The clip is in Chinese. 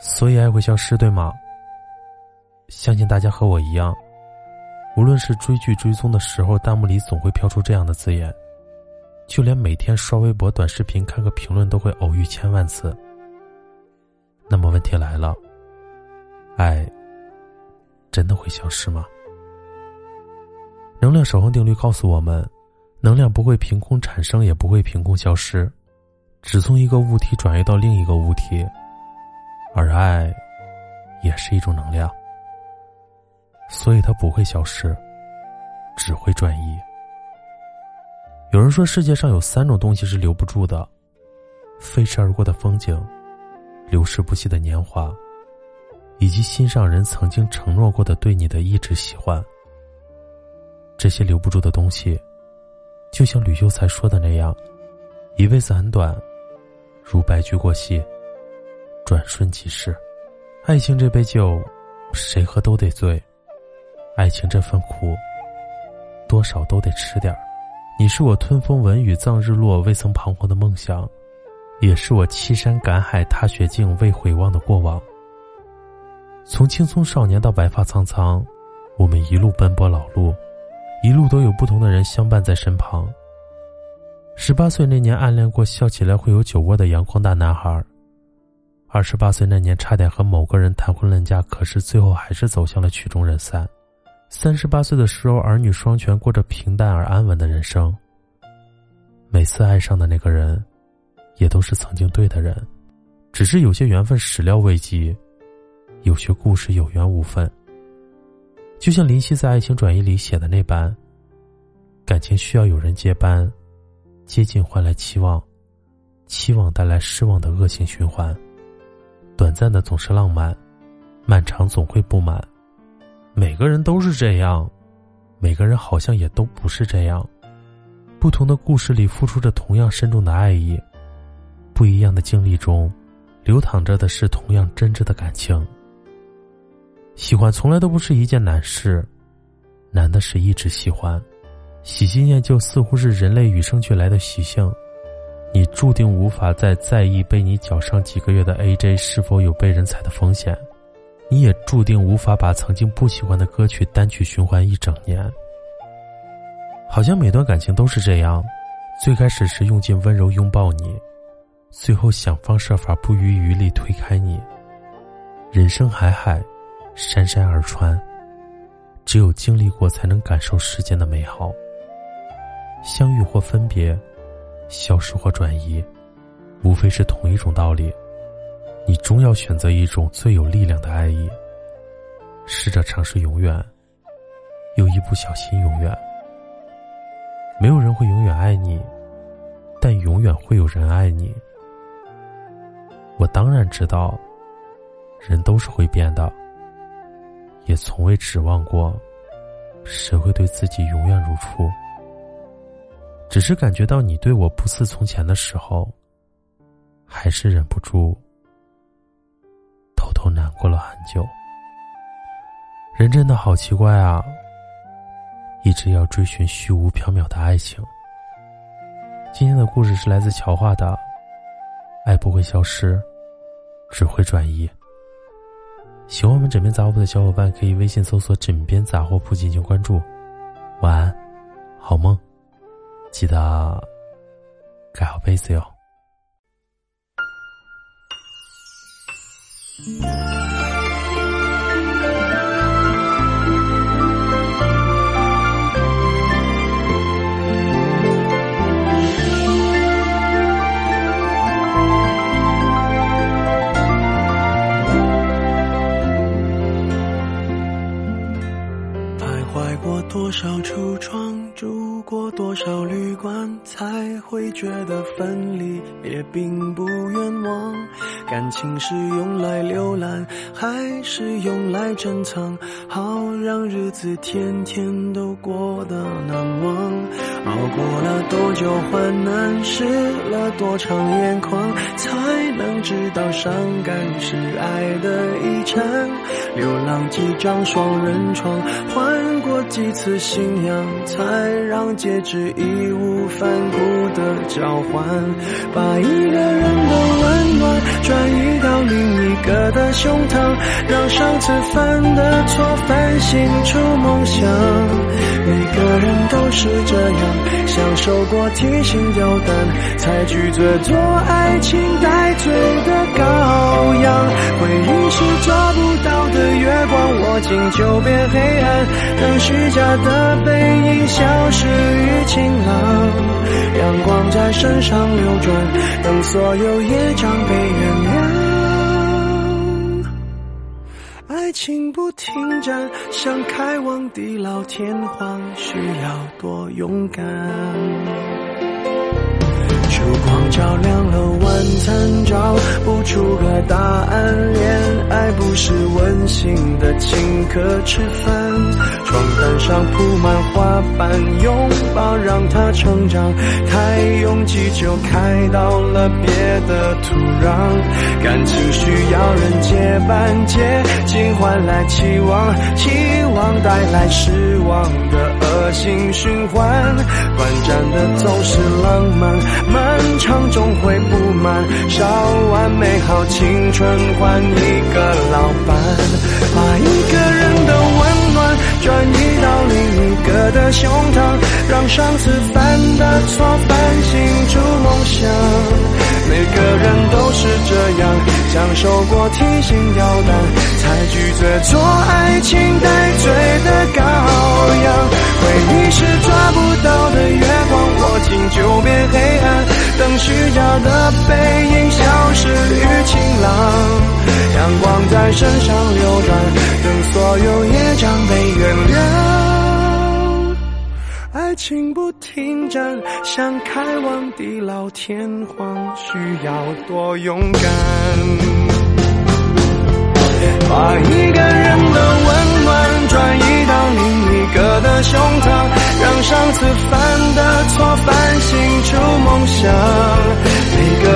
所以爱会消失，对吗？相信大家和我一样，无论是追剧追踪的时候，弹幕里总会飘出这样的字眼；就连每天刷微博、短视频看个评论，都会偶遇千万次。那么问题来了，爱真的会消失吗？能量守恒定律告诉我们，能量不会凭空产生，也不会凭空消失，只从一个物体转移到另一个物体。而爱，也是一种能量，所以它不会消失，只会转移。有人说，世界上有三种东西是留不住的：飞驰而过的风景，流逝不息的年华，以及心上人曾经承诺过的对你的一直喜欢。这些留不住的东西，就像吕秀才说的那样，一辈子很短，如白驹过隙。转瞬即逝，爱情这杯酒，谁喝都得醉；爱情这份苦，多少都得吃点儿。你是我吞风闻雨葬日落未曾彷徨的梦想，也是我欺山赶海踏雪径未回望的过往。从青葱少年到白发苍苍，我们一路奔波劳碌，一路都有不同的人相伴在身旁。十八岁那年，暗恋过笑起来会有酒窝的阳光大男孩。二十八岁那年，差点和某个人谈婚论嫁，可是最后还是走向了曲终人散。三十八岁的时候，儿女双全，过着平淡而安稳的人生。每次爱上的那个人，也都是曾经对的人，只是有些缘分始料未及，有些故事有缘无分。就像林夕在《爱情转移》里写的那般，感情需要有人接班，接近换来期望，期望带来失望的恶性循环。短暂的总是浪漫，漫长总会不满。每个人都是这样，每个人好像也都不是这样。不同的故事里付出着同样深重的爱意，不一样的经历中，流淌着的是同样真挚的感情。喜欢从来都不是一件难事，难的是一直喜欢。喜新厌旧似乎是人类与生俱来的习性。你注定无法再在意被你脚上几个月的 AJ 是否有被人踩的风险，你也注定无法把曾经不喜欢的歌曲单曲循环一整年。好像每段感情都是这样，最开始是用尽温柔拥抱你，最后想方设法不遗余力推开你。人生海海，山山而川，只有经历过才能感受世间的美好。相遇或分别。消失或转移，无非是同一种道理。你终要选择一种最有力量的爱意。试着尝试永远，又一不小心永远。没有人会永远爱你，但永远会有人爱你。我当然知道，人都是会变的，也从未指望过，谁会对自己永远如初。只是感觉到你对我不似从前的时候，还是忍不住偷偷难过了很久。人真的好奇怪啊！一直要追寻虚无缥缈的爱情。今天的故事是来自乔画的，爱不会消失，只会转移。喜欢我们枕边杂货铺的小伙伴，可以微信搜索“枕边杂货铺”进行关注。晚安，好梦，记得盖好被子哟。里也并不冤枉。感情是用来浏览，还是用来珍藏？好让日子天天都过得难忘。熬过了多久患难，湿了多长眼眶，才能知道伤感是爱的遗产。流浪几张双人床，换过几次信仰，才让戒指义无反顾的交换，把一个人的温暖转移到另一个的胸膛，让上次犯的错反省出梦想。每个人都是这样，享受过提心吊胆，才拒绝做爱情带罪的羔羊。回忆是抓不到的月光，握紧就变黑暗，等虚假的背影消失于晴朗，阳光在身上流转，等所有业障被原谅。爱情不停站，想开往地老天荒，需要多勇敢。烛光照亮了晚餐，找不出个答案。恋爱不是温馨的请客吃饭，床单上铺满花瓣，拥抱让它成长。太拥挤就开到了别的土壤，感情需要人接班，接近换来期望，期望带来失望的恶性循环。短暂的总是浪漫。漫长终会不满，烧完美好青春换一个老伴，把一个人的转移到另一个的胸膛，让上次犯的错反省出梦想。每个人都是这样，享受过提心吊胆，才拒绝做爱情带罪的羔羊。回忆是抓不到的月光，握紧就变黑暗。等虚假的背影消失于晴朗，阳光在身上流转，等所有业障被情不停站，想开往地老天荒，需要多勇敢。把一个人的温暖转移到另一个的胸膛，让上次犯的错反省出梦想。你